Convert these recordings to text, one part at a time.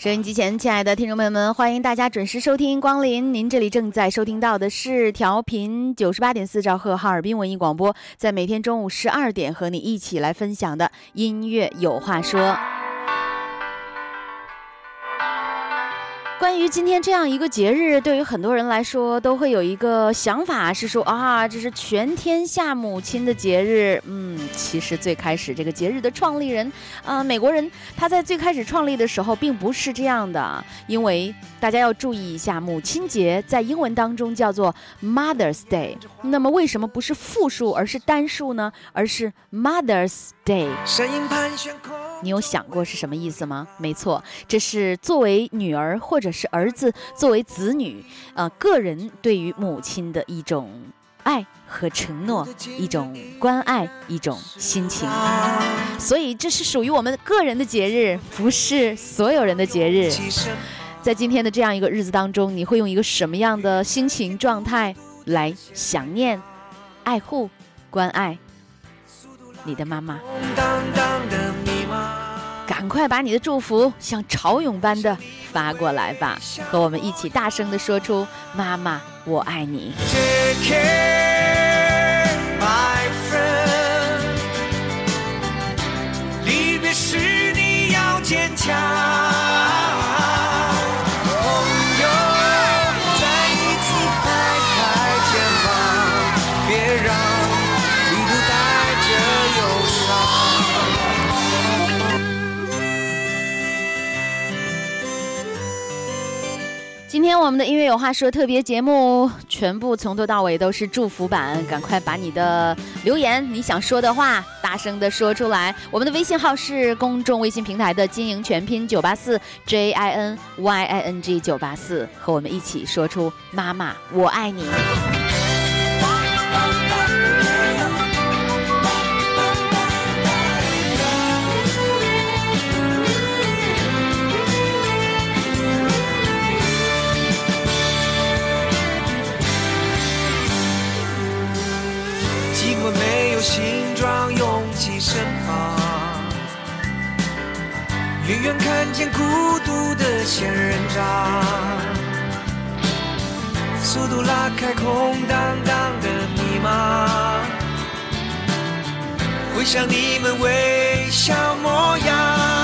收音机前，亲爱的听众朋友们，欢迎大家准时收听光临。您这里正在收听到的是调频九十八点四兆赫哈尔滨文艺广播，在每天中午十二点和你一起来分享的音乐有话说。关于今天这样一个节日，对于很多人来说都会有一个想法，是说啊，这是全天下母亲的节日。嗯，其实最开始这个节日的创立人，啊，美国人他在最开始创立的时候并不是这样的，因为大家要注意一下，母亲节在英文当中叫做 Mother's Day。那么为什么不是复数而是单数呢？而是 Mother's Day。你有想过是什么意思吗？没错，这是作为女儿或者是儿子，作为子女，呃，个人对于母亲的一种爱和承诺，一种关爱，一种心情。所以这是属于我们个人的节日，不是所有人的节日。在今天的这样一个日子当中，你会用一个什么样的心情状态来想念、爱护、关爱你的妈妈？赶快把你的祝福像潮涌般的发过来吧，和我们一起大声的说出“妈妈，我爱你”。离别时你要坚强。今天我们的音乐有话说特别节目，全部从头到尾都是祝福版，赶快把你的留言、你想说的话大声的说出来。我们的微信号是公众微信平台的经营全拼九八四 J I N Y I N G 九八四，和我们一起说出“妈妈，我爱你”。有形状，拥挤身旁，远远看见孤独的仙人掌，速度拉开空荡荡的迷茫，回想你们微笑模样。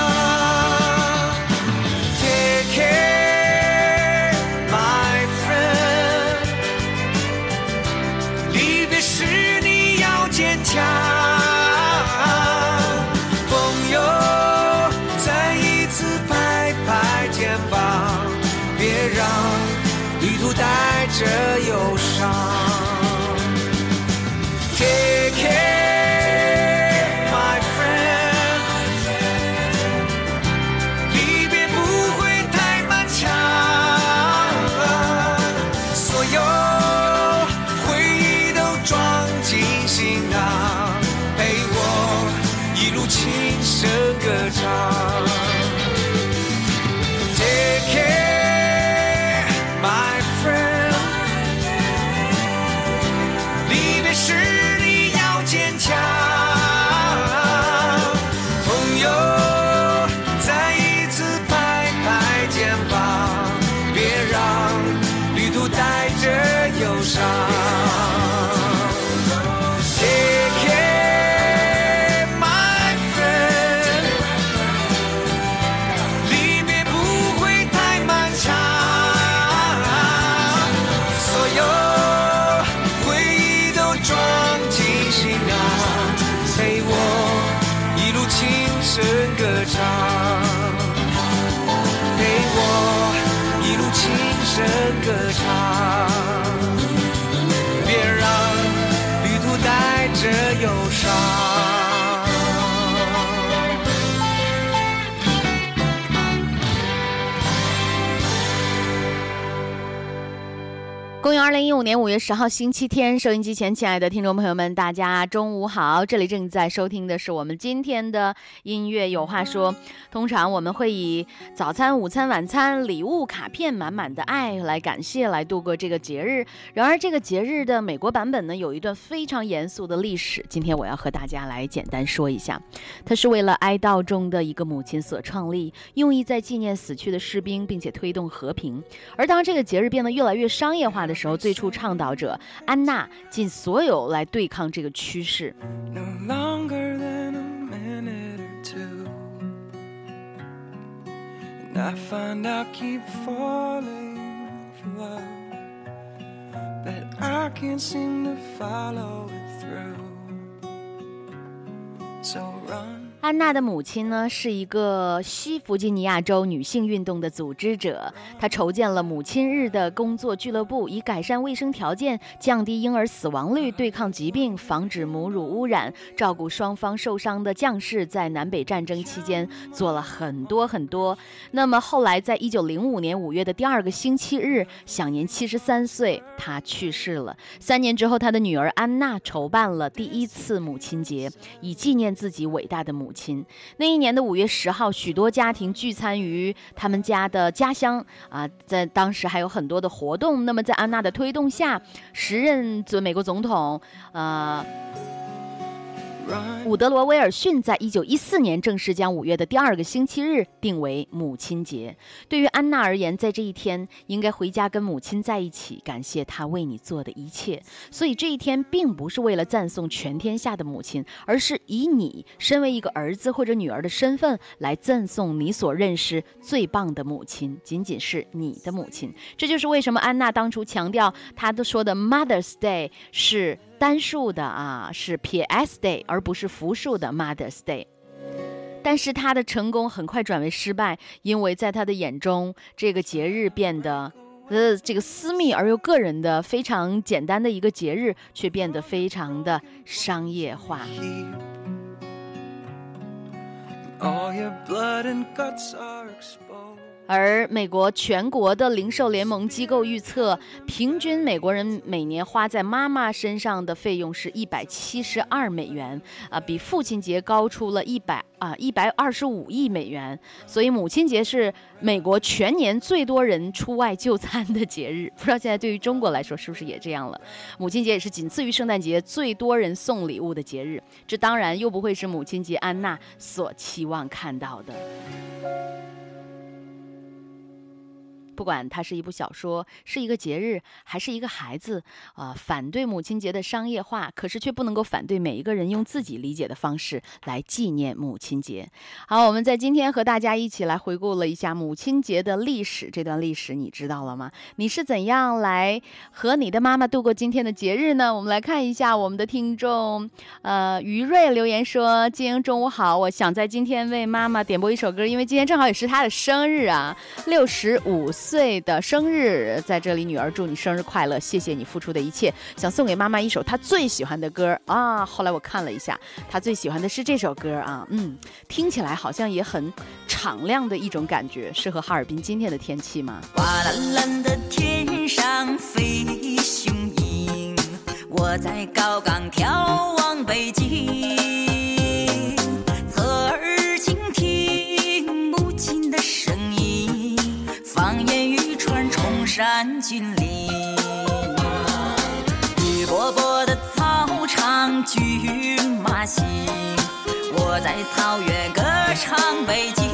年五月十号星期天，收音机前，亲爱的听众朋友们，大家中午好！这里正在收听的是我们今天的音乐有话说。通常我们会以早餐、午餐、晚餐、礼物、卡片，满满的爱来感谢，来度过这个节日。然而，这个节日的美国版本呢，有一段非常严肃的历史。今天我要和大家来简单说一下，它是为了哀悼中的一个母亲所创立，用意在纪念死去的士兵，并且推动和平。而当这个节日变得越来越商业化的时候，最初倡导者安娜尽所有来对抗这个趋势。安娜的母亲呢，是一个西弗吉尼亚州女性运动的组织者。她筹建了母亲日的工作俱乐部，以改善卫生条件、降低婴儿死亡率、对抗疾病、防止母乳污染、照顾双方受伤的将士，在南北战争期间做了很多很多。那么后来，在一九零五年五月的第二个星期日，享年七十三岁，她去世了。三年之后，她的女儿安娜筹办了第一次母亲节，以纪念自己伟大的母亲。亲，那一年的五月十号，许多家庭聚餐于他们家的家乡啊，在当时还有很多的活动。那么，在安娜的推动下，时任做美国总统，呃。伍德罗·威尔逊在一九一四年正式将五月的第二个星期日定为母亲节。对于安娜而言，在这一天应该回家跟母亲在一起，感谢她为你做的一切。所以这一天并不是为了赞颂全天下的母亲，而是以你身为一个儿子或者女儿的身份来赞颂你所认识最棒的母亲，仅仅是你的母亲。这就是为什么安娜当初强调她都说的 Mother's Day 是。单数的啊是 P.S. Day，而不是复数的 Mother's Day。但是他的成功很快转为失败，因为在他的眼中，这个节日变得，呃，这个私密而又个人的、非常简单的一个节日，却变得非常的商业化。而美国全国的零售联盟机构预测，平均美国人每年花在妈妈身上的费用是一百七十二美元，啊，比父亲节高出了一百啊一百二十五亿美元。所以母亲节是美国全年最多人出外就餐的节日。不知道现在对于中国来说是不是也这样了？母亲节也是仅次于圣诞节最多人送礼物的节日。这当然又不会是母亲节安娜所期望看到的。不管它是一部小说，是一个节日，还是一个孩子，啊，反对母亲节的商业化，可是却不能够反对每一个人用自己理解的方式来纪念母亲节。好，我们在今天和大家一起来回顾了一下母亲节的历史，这段历史你知道了吗？你是怎样来和你的妈妈度过今天的节日呢？我们来看一下我们的听众，呃，于瑞留言说：“今天中午好，我想在今天为妈妈点播一首歌，因为今天正好也是她的生日啊，六十五。”岁岁的生日，在这里，女儿祝你生日快乐！谢谢你付出的一切，想送给妈妈一首她最喜欢的歌啊。后来我看了一下，她最喜欢的是这首歌啊，嗯，听起来好像也很敞亮的一种感觉，适合哈尔滨今天的天气吗？蓝蓝的天上飞雄鹰，我在高岗眺望北京。山峻岭，绿波波的草场，骏马行。我在草原歌唱北京。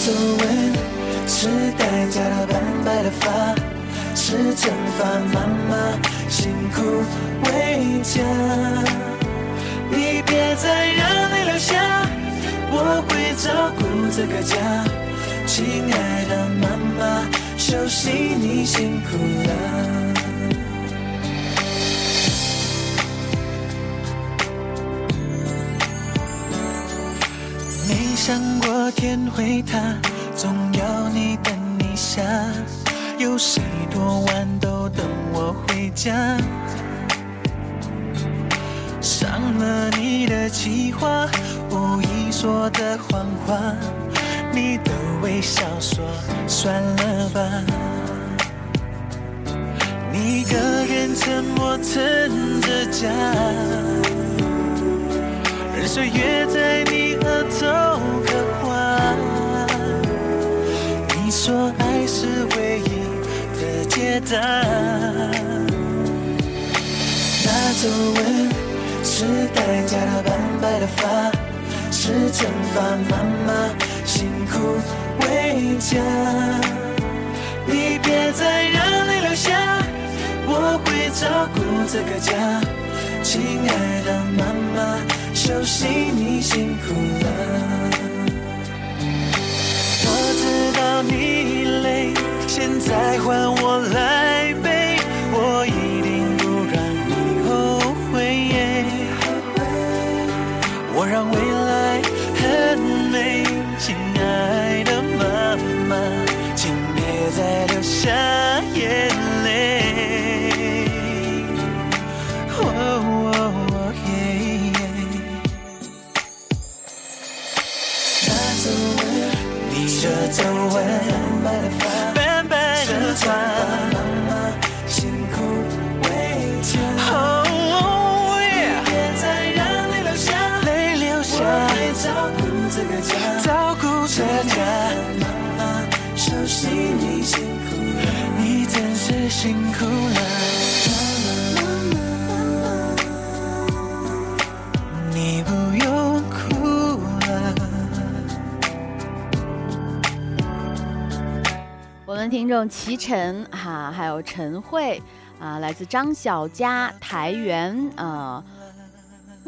皱纹是代价的斑白的发，是惩罚妈妈辛苦为家。你别再让泪流下，我会照顾这个家。亲爱的妈妈，休息你辛苦了。想过天会塌，总要你等一下。有谁多晚都等我回家？伤了你的计划，无意说的谎话，你的微笑说算了吧。你一个人沉默撑着家，岁月在你额头刻画。你说爱是唯一的解答。那皱纹是代价的斑白的发，是惩罚妈妈辛苦为家。你别再让泪流下，我会照顾这个家。亲爱的妈妈，休息你辛苦了。我知道你累，现在换我来背，我一定不让你后悔。我让未来很美，亲爱的妈妈，请别再留下齐晨哈、还有陈慧啊、来自张小佳、台源啊。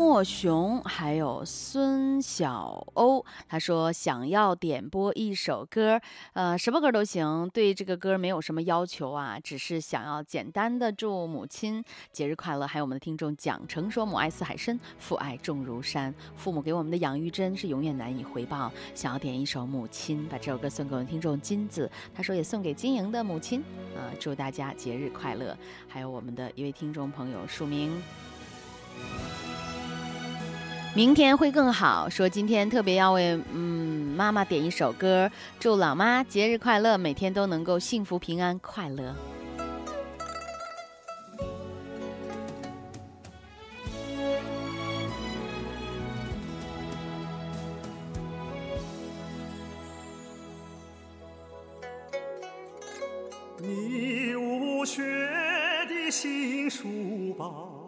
莫雄还有孙小欧，他说想要点播一首歌，呃，什么歌都行，对这个歌没有什么要求啊，只是想要简单的祝母亲节日快乐。还有我们的听众蒋成说母爱似海深，父爱重如山，父母给我们的养育真是永远难以回报。想要点一首《母亲》，把这首歌送给我们听众金子，他说也送给金莹的母亲，呃，祝大家节日快乐。还有我们的一位听众朋友署名。明天会更好。说今天特别要为嗯妈妈点一首歌，祝老妈节日快乐，每天都能够幸福平安快乐。你无缺的新书包，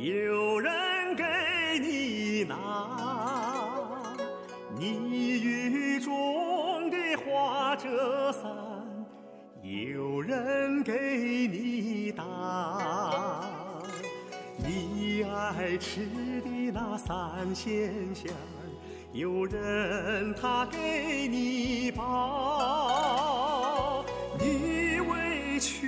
有人给你拿；你雨中的花折伞，有人给你打。你爱吃的那三鲜馅，有人他给你包。你委屈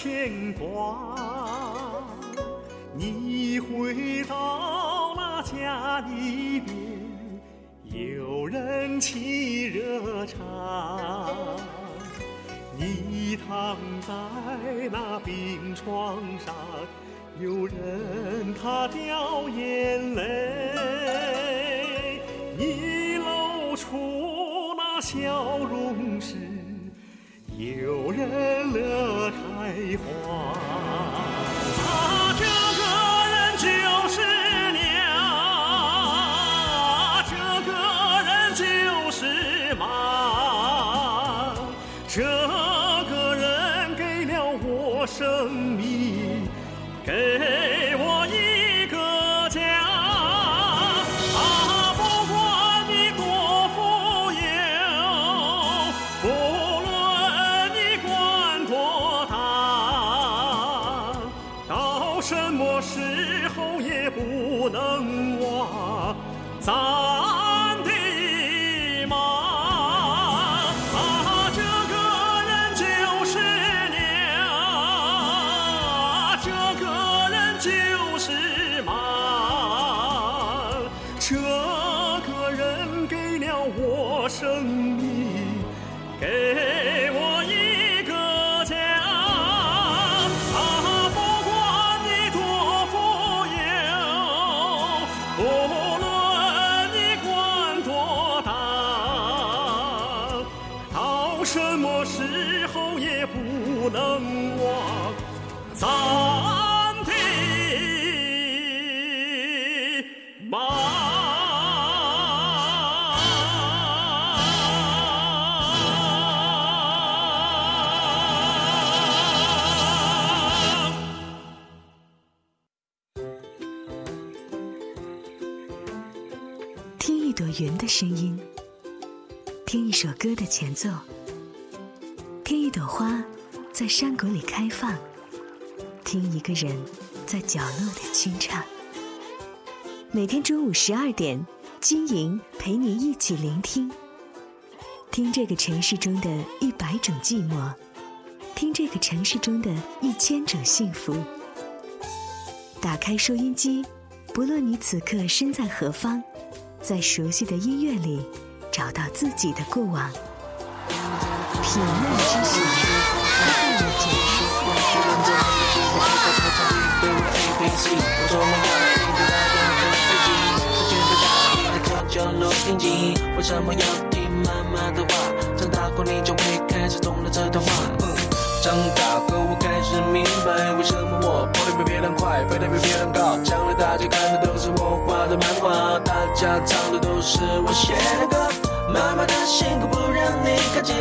牵挂。你回到那家里边，有人沏热茶。你躺在那病床上，有人他掉眼泪。你露出那笑容时，有人乐开花。听一首歌的前奏，听一朵花在山谷里开放，听一个人在角落的轻唱。每天中午十二点，金莹陪你一起聆听，听这个城市中的一百种寂寞，听这个城市中的一千种幸福。打开收音机，不论你此刻身在何方，在熟悉的音乐里找到自己的过往。品味之声，快乐角落宁静，为什么。要听妈妈的话？长大后你就会开始懂了这段话。长大后我开始明白，为什么。我跑得比别人快，飞得比别人高。将来大家看的都是我画的漫画，大家唱的都是我写的歌。妈妈的辛苦不让你看见，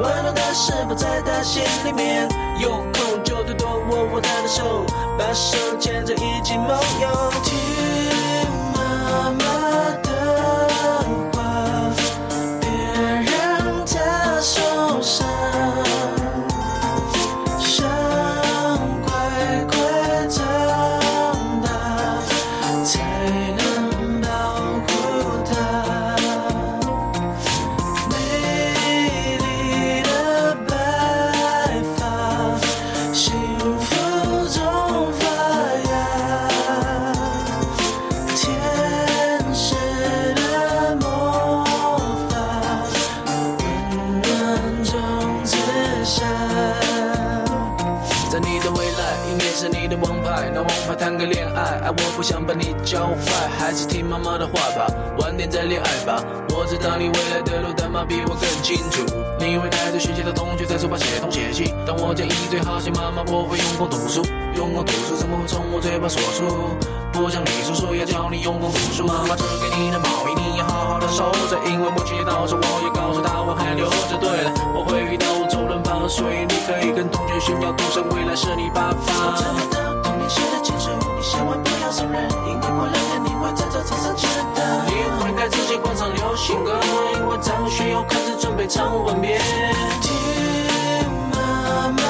温暖的是否在她心里面？有空就多多握握她的手，把手牵着一起梦游。听妈妈你的王牌。谈个恋爱，爱我不想把你教坏，还是听妈妈的话吧，晚点再恋爱吧。我知道你未来的路，但妈比我更清楚。你会带着学习的同学在书包写东写西，当我建议最好写妈妈，我会用功读书，用功读书怎么会从我嘴巴说出？不像你叔叔要教你用功读书，妈妈织给你的毛衣你要好好的收着，因为母亲节到时我也告诉她我还留着。对了，我会遇到周润发，所以你可以跟同学炫耀，赌神未来是你爸爸。我找不到童年写的清楚，你千万不要送人，因为过两天你会在这场上见到。你会带自己换上流行歌，因为张学友开始准备唱吻别。听妈妈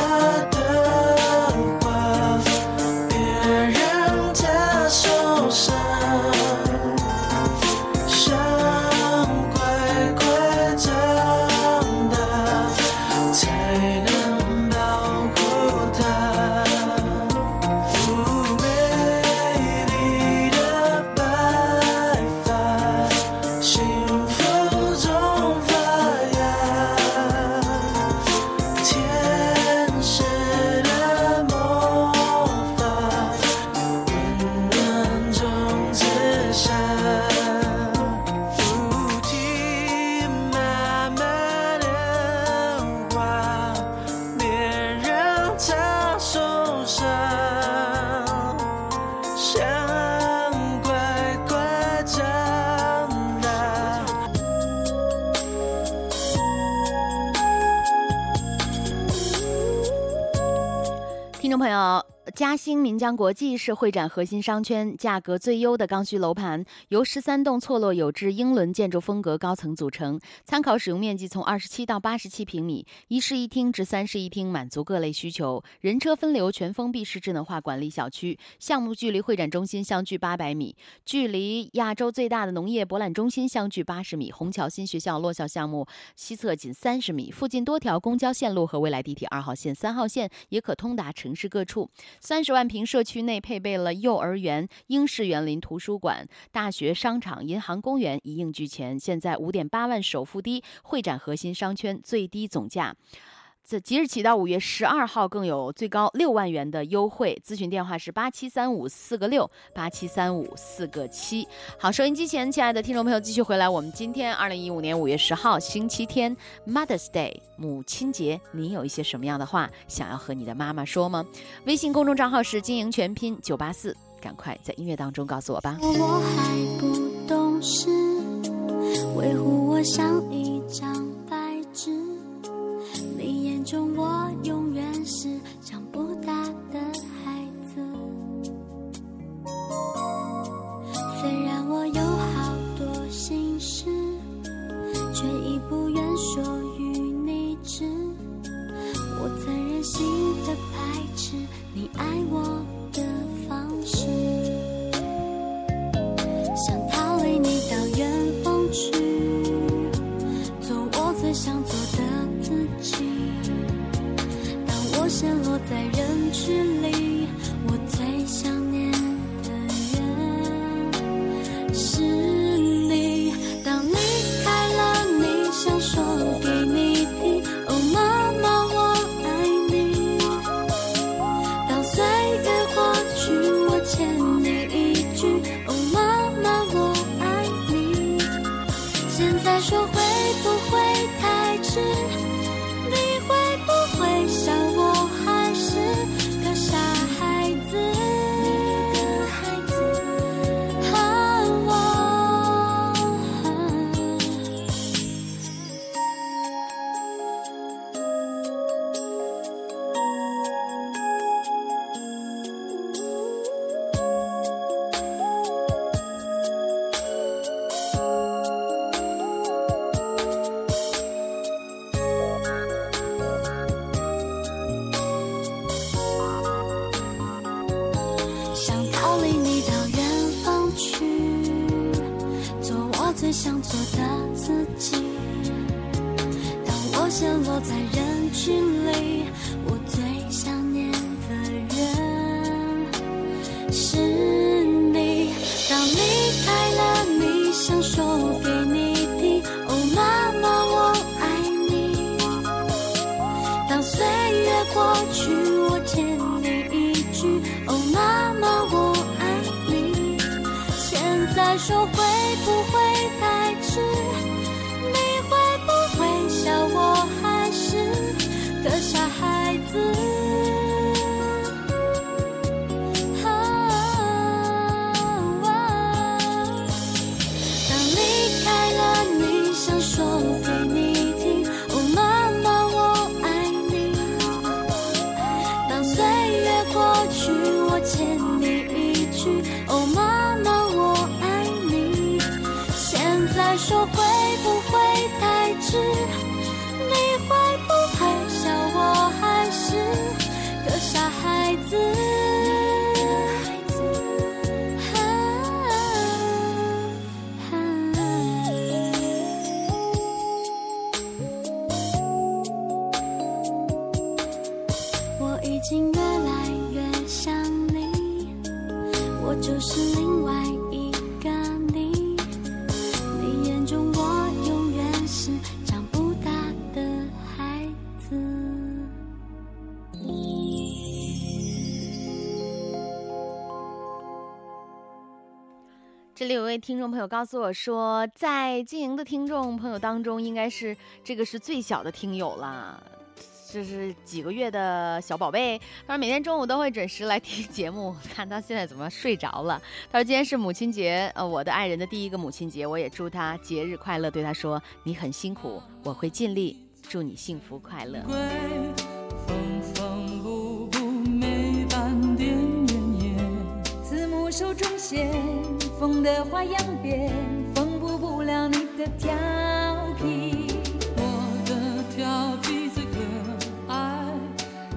兴岷江国际是会展核心商圈，价格最优的刚需楼盘，由十三栋错落有致英伦建筑风格高层组成，参考使用面积从二十七到八十七平米，一室一厅至三室一厅，满足各类需求。人车分流，全封闭式智能化管理小区，项目距离会展中心相距八百米，距离亚洲最大的农业博览中心相距八十米，虹桥新学校落校项目西侧仅三十米，附近多条公交线路和未来地铁二号线、三号线也可通达城市各处。三十万平社区内配备了幼儿园、英式园林、图书馆、大学、商场、银行、公园一应俱全。现在五点八万首付低，会展核心商圈最低总价。自即日起到五月十二号，更有最高六万元的优惠。咨询电话是八七三五四个六八七三五四个七。好，收音机前亲爱的听众朋友，继续回来。我们今天二零一五年五月十号星期天，Mother's Day，母亲节，你有一些什么样的话想要和你的妈妈说吗？微信公众账号是经营全拼九八四，赶快在音乐当中告诉我吧。我还不懂事，维护我像一张白纸。中我永远是长不大的孩子。虽然我有好多心事，却已不愿说与你知。我曾任性的排斥你爱我的方式，想逃离你到远方去，说朋友告诉我说，在经营的听众朋友当中，应该是这个是最小的听友了。这是几个月的小宝贝，他说每天中午都会准时来听节目，看他现在怎么睡着了。他说今天是母亲节，呃，我的爱人的第一个母亲节，我也祝他节日快乐。对他说你很辛苦，我会尽力，祝你幸福快乐。归，缝缝补补没半点怨言。字母手中线，缝的花样变，缝补不了你的调皮。我的调皮最可爱，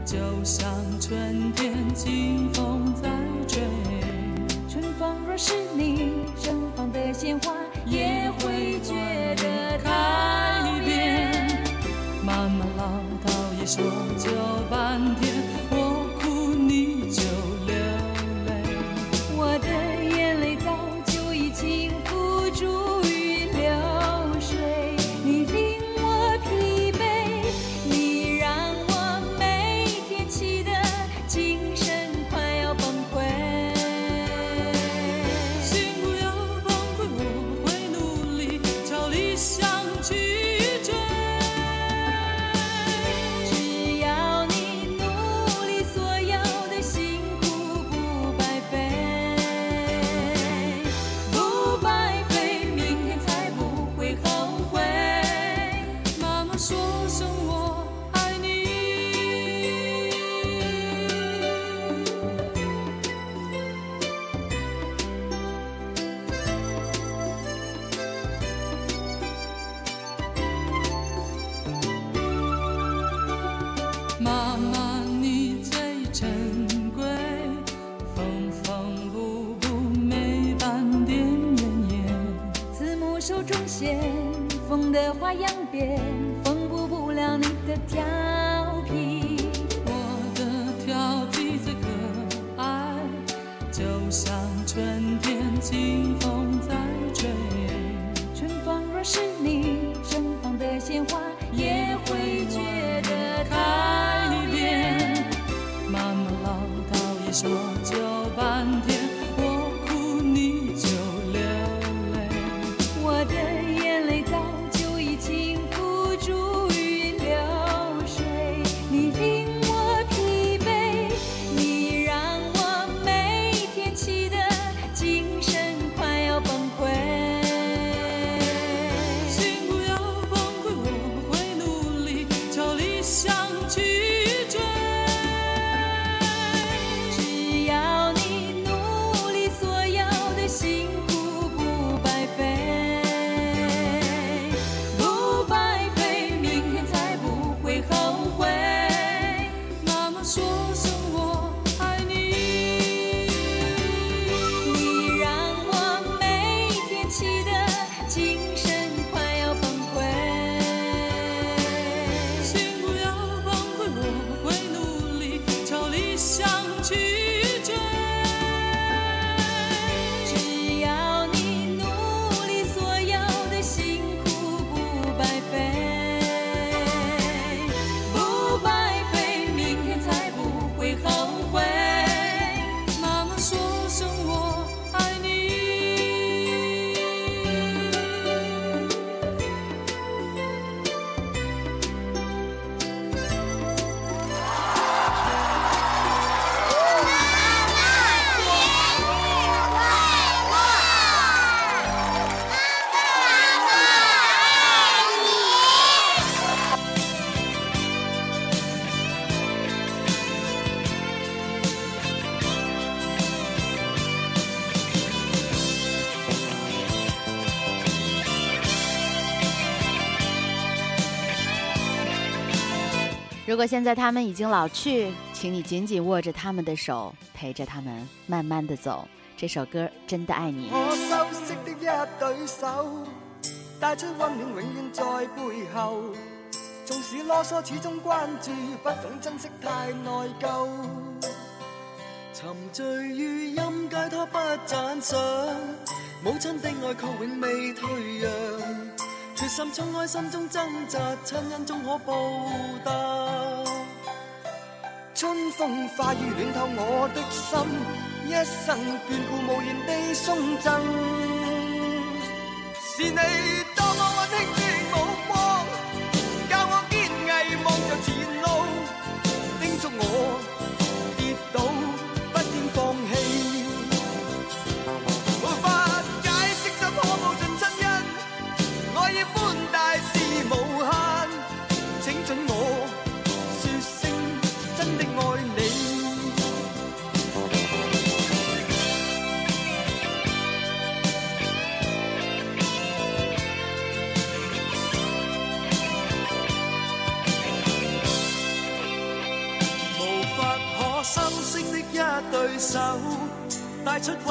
就像春天清风在吹。春风若是你盛放的鲜花，也会觉得讨厌。妈妈唠叨也说就半果现在他们已經老去，請你緊緊握着他們的手，陪着他們慢慢的走。這首歌真的愛你。我修飾的一對手，帶出溫暖，永遠在背後。縱使啰嗦，始終關注，不懂珍惜，太內疚。沉醉於音階，他不讚賞。母親的愛卻永未退讓。決心衝開心中掙扎，親恩終可報答。春风化雨暖透我的心，一生眷顾，无言地送赠。是你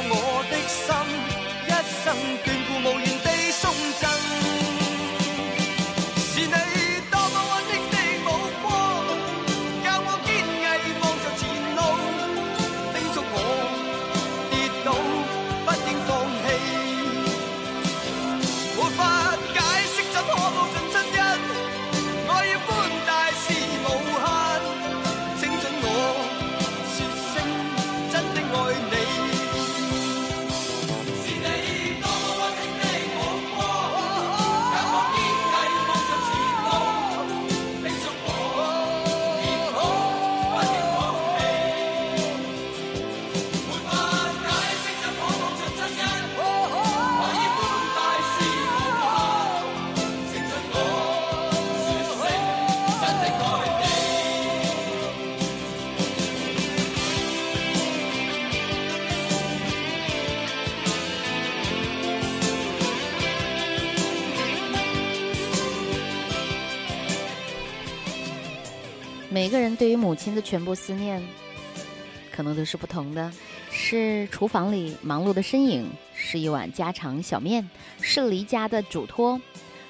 我对于母亲的全部思念，可能都是不同的。是厨房里忙碌的身影，是一碗家常小面，是离家的嘱托。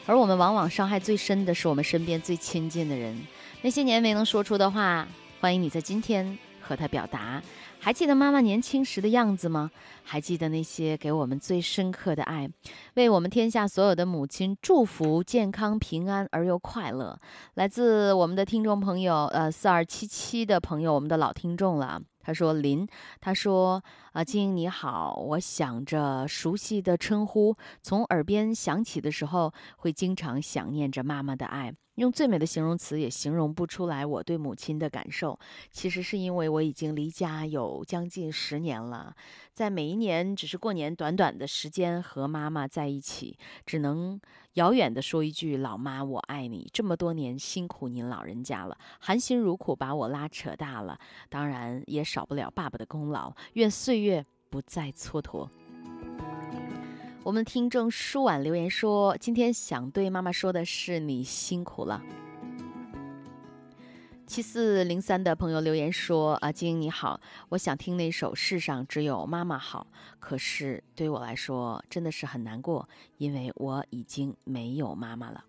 而我们往往伤害最深的是我们身边最亲近的人，那些年没能说出的话，欢迎你在今天和他表达。还记得妈妈年轻时的样子吗？还记得那些给我们最深刻的爱？为我们天下所有的母亲祝福健康平安而又快乐。来自我们的听众朋友，呃，四二七七的朋友，我们的老听众了。他说：“林，他说啊，晶莹你好，我想着熟悉的称呼从耳边响起的时候，会经常想念着妈妈的爱。用最美的形容词也形容不出来我对母亲的感受。其实是因为我已经离家有将近十年了，在每一年只是过年短短的时间和妈妈在一起，只能遥远的说一句‘老妈，我爱你’。这么多年辛苦您老人家了，含辛茹苦把我拉扯大了，当然也少不了爸爸的功劳。愿岁月不再蹉跎。”我们听众舒婉留言说：“今天想对妈妈说的是，你辛苦了。”七四零三的朋友留言说：“啊，晶莹你好，我想听那首《世上只有妈妈好》，可是对我来说真的是很难过，因为我已经没有妈妈了。”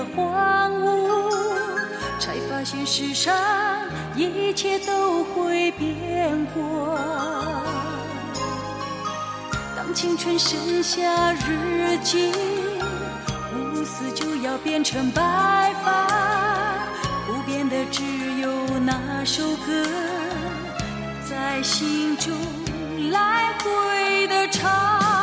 却变得荒芜，才发现世上一切都会变过。当青春剩下日记，乌丝就要变成白发，不变的只有那。首歌在心中来回的唱。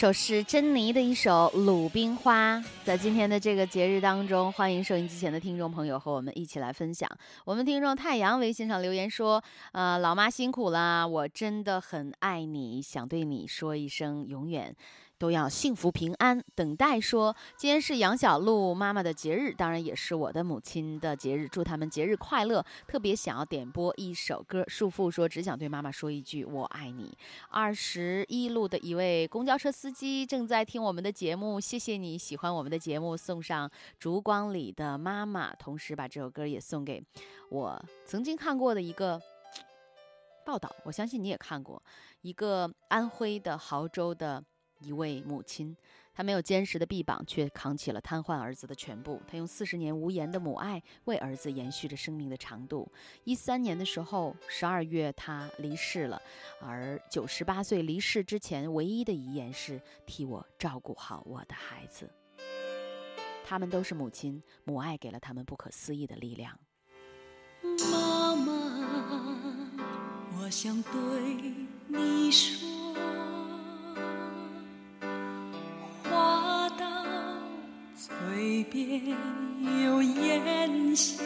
首是珍妮的一首《鲁冰花》。在今天的这个节日当中，欢迎收音机前的听众朋友和我们一起来分享。我们听众太阳微信上留言说：“呃，老妈辛苦啦，我真的很爱你，想对你说一声永远。”都要幸福平安。等待说，今天是杨小璐妈妈的节日，当然也是我的母亲的节日，祝他们节日快乐。特别想要点播一首歌，束缚说只想对妈妈说一句我爱你。二十一路的一位公交车司机正在听我们的节目，谢谢你喜欢我们的节目，送上烛光里的妈妈，同时把这首歌也送给我曾经看过的一个。报道，我相信你也看过，一个安徽的亳州的一位母亲，她没有坚实的臂膀，却扛起了瘫痪儿子的全部。她用四十年无言的母爱，为儿子延续着生命的长度。一三年的时候，十二月她离世了，而九十八岁离世之前，唯一的遗言是替我照顾好我的孩子。他们都是母亲，母爱给了他们不可思议的力量。妈妈，我想对你说，嘴边又咽下。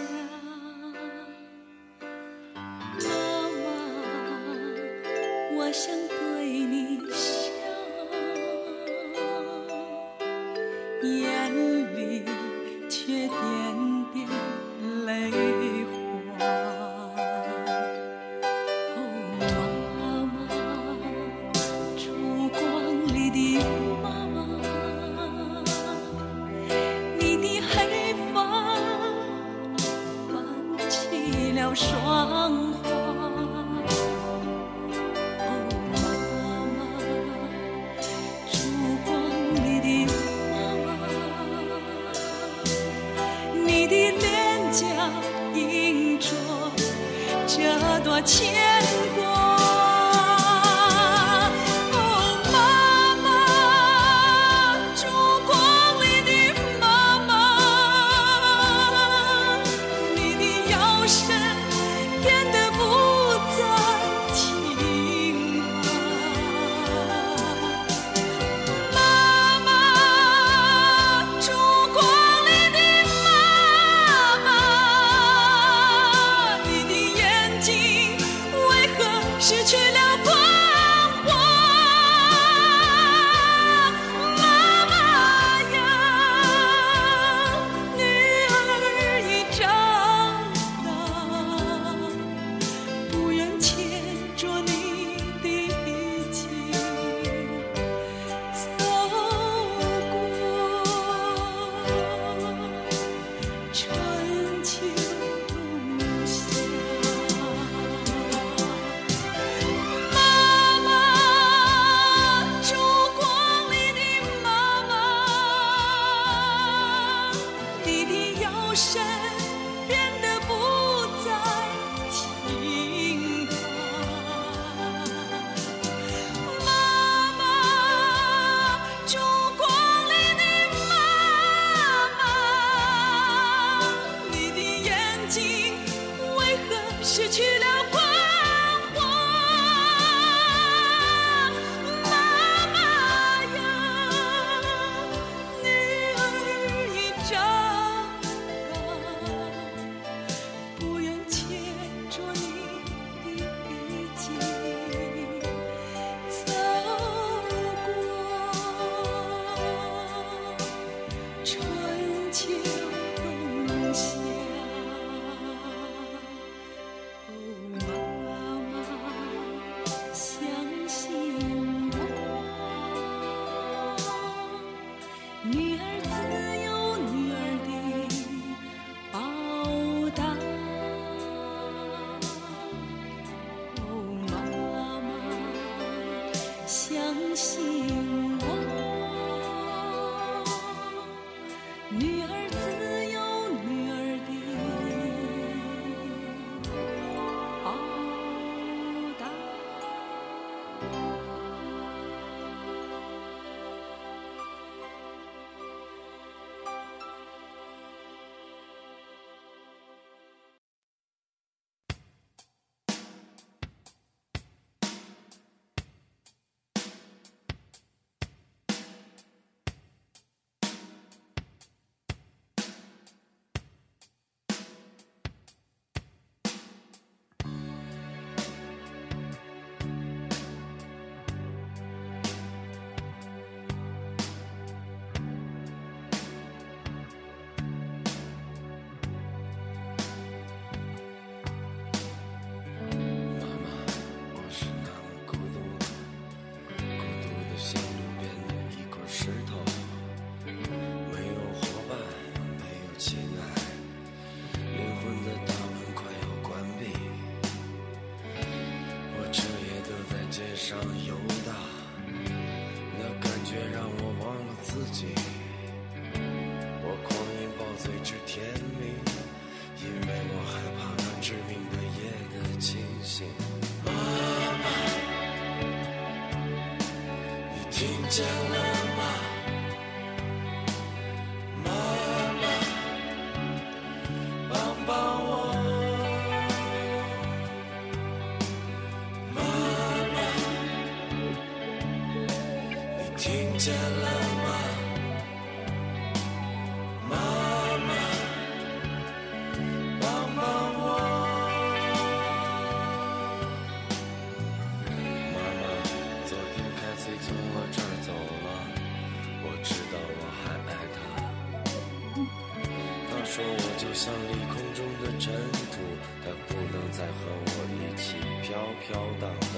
就像离空中的尘土，她不能再和我一起飘飘荡荡。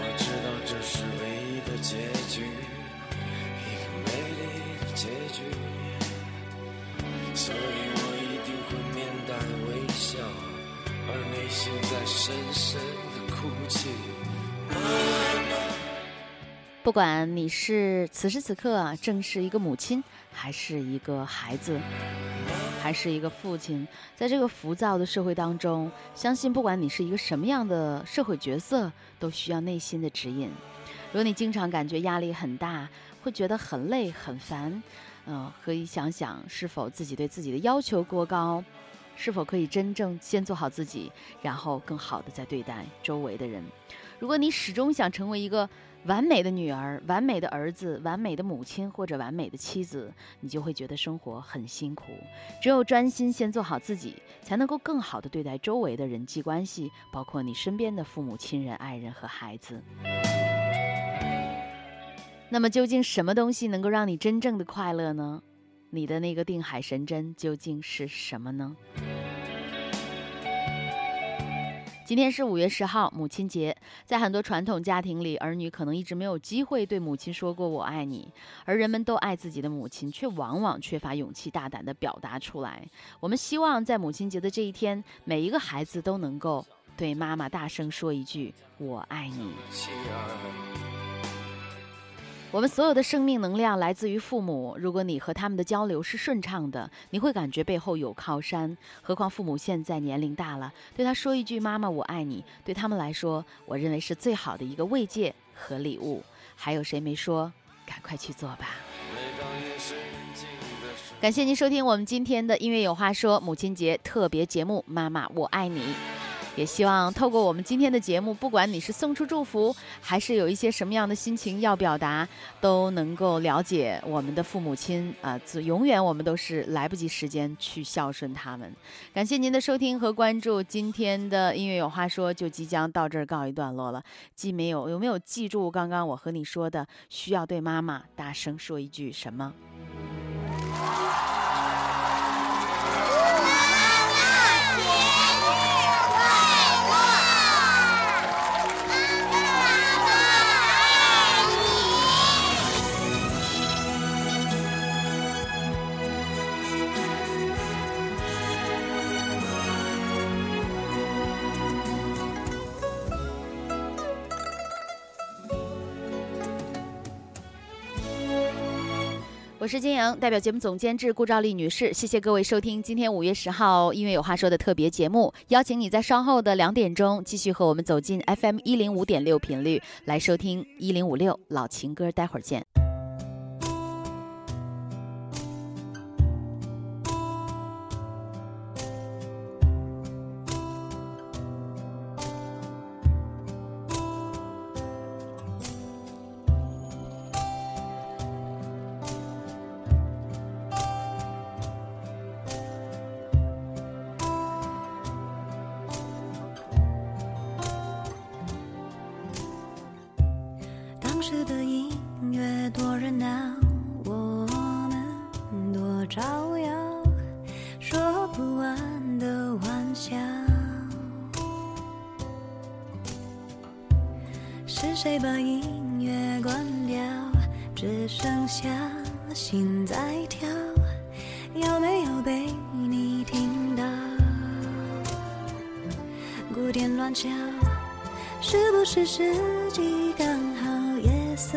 我知道这是唯一的结局，一个美丽的结局。所以我一定会面带微笑，而内心在深深的哭泣。不管你是此时此刻啊正是一个母亲，还是一个孩子，还是一个父亲，在这个浮躁的社会当中，相信不管你是一个什么样的社会角色，都需要内心的指引。如果你经常感觉压力很大，会觉得很累很烦，嗯、可以想想是否自己对自己的要求过高，是否可以真正先做好自己，然后更好的再对待周围的人。如果你始终想成为一个完美的女儿、完美的儿子、完美的母亲或者完美的妻子，你就会觉得生活很辛苦。只有专心先做好自己，才能够更好的对待周围的人际关系，包括你身边的父母亲人、爱人和孩子。那么，究竟什么东西能够让你真正的快乐呢？你的那个定海神针究竟是什么呢？今天是五月十号，母亲节。在很多传统家庭里，儿女可能一直没有机会对母亲说过“我爱你”，而人们都爱自己的母亲，却往往缺乏勇气大胆地表达出来。我们希望在母亲节的这一天，每一个孩子都能够对妈妈大声说一句“我爱你”。我们所有的生命能量来自于父母。如果你和他们的交流是顺畅的，你会感觉背后有靠山。何况父母现在年龄大了，对他说一句“妈妈，我爱你”，对他们来说，我认为是最好的一个慰藉和礼物。还有谁没说？赶快去做吧！感谢您收听我们今天的音乐有话说母亲节特别节目《妈妈我爱你》。也希望透过我们今天的节目，不管你是送出祝福，还是有一些什么样的心情要表达，都能够了解我们的父母亲啊，自永远我们都是来不及时间去孝顺他们。感谢您的收听和关注，今天的音乐有话说就即将到这儿告一段落了。记没有有没有记住刚刚我和你说的，需要对妈妈大声说一句什么？我是金莹，代表节目总监制顾兆丽女士，谢谢各位收听今天五月十号音乐有话说的特别节目，邀请你在稍后的两点钟继续和我们走进 FM 一零五点六频率来收听一零五六老情歌，待会儿见。招摇，说不完的玩笑。是谁把音乐关掉？只剩下心在跳，有没有被你听到？鼓点乱敲。是不是时机刚好，夜色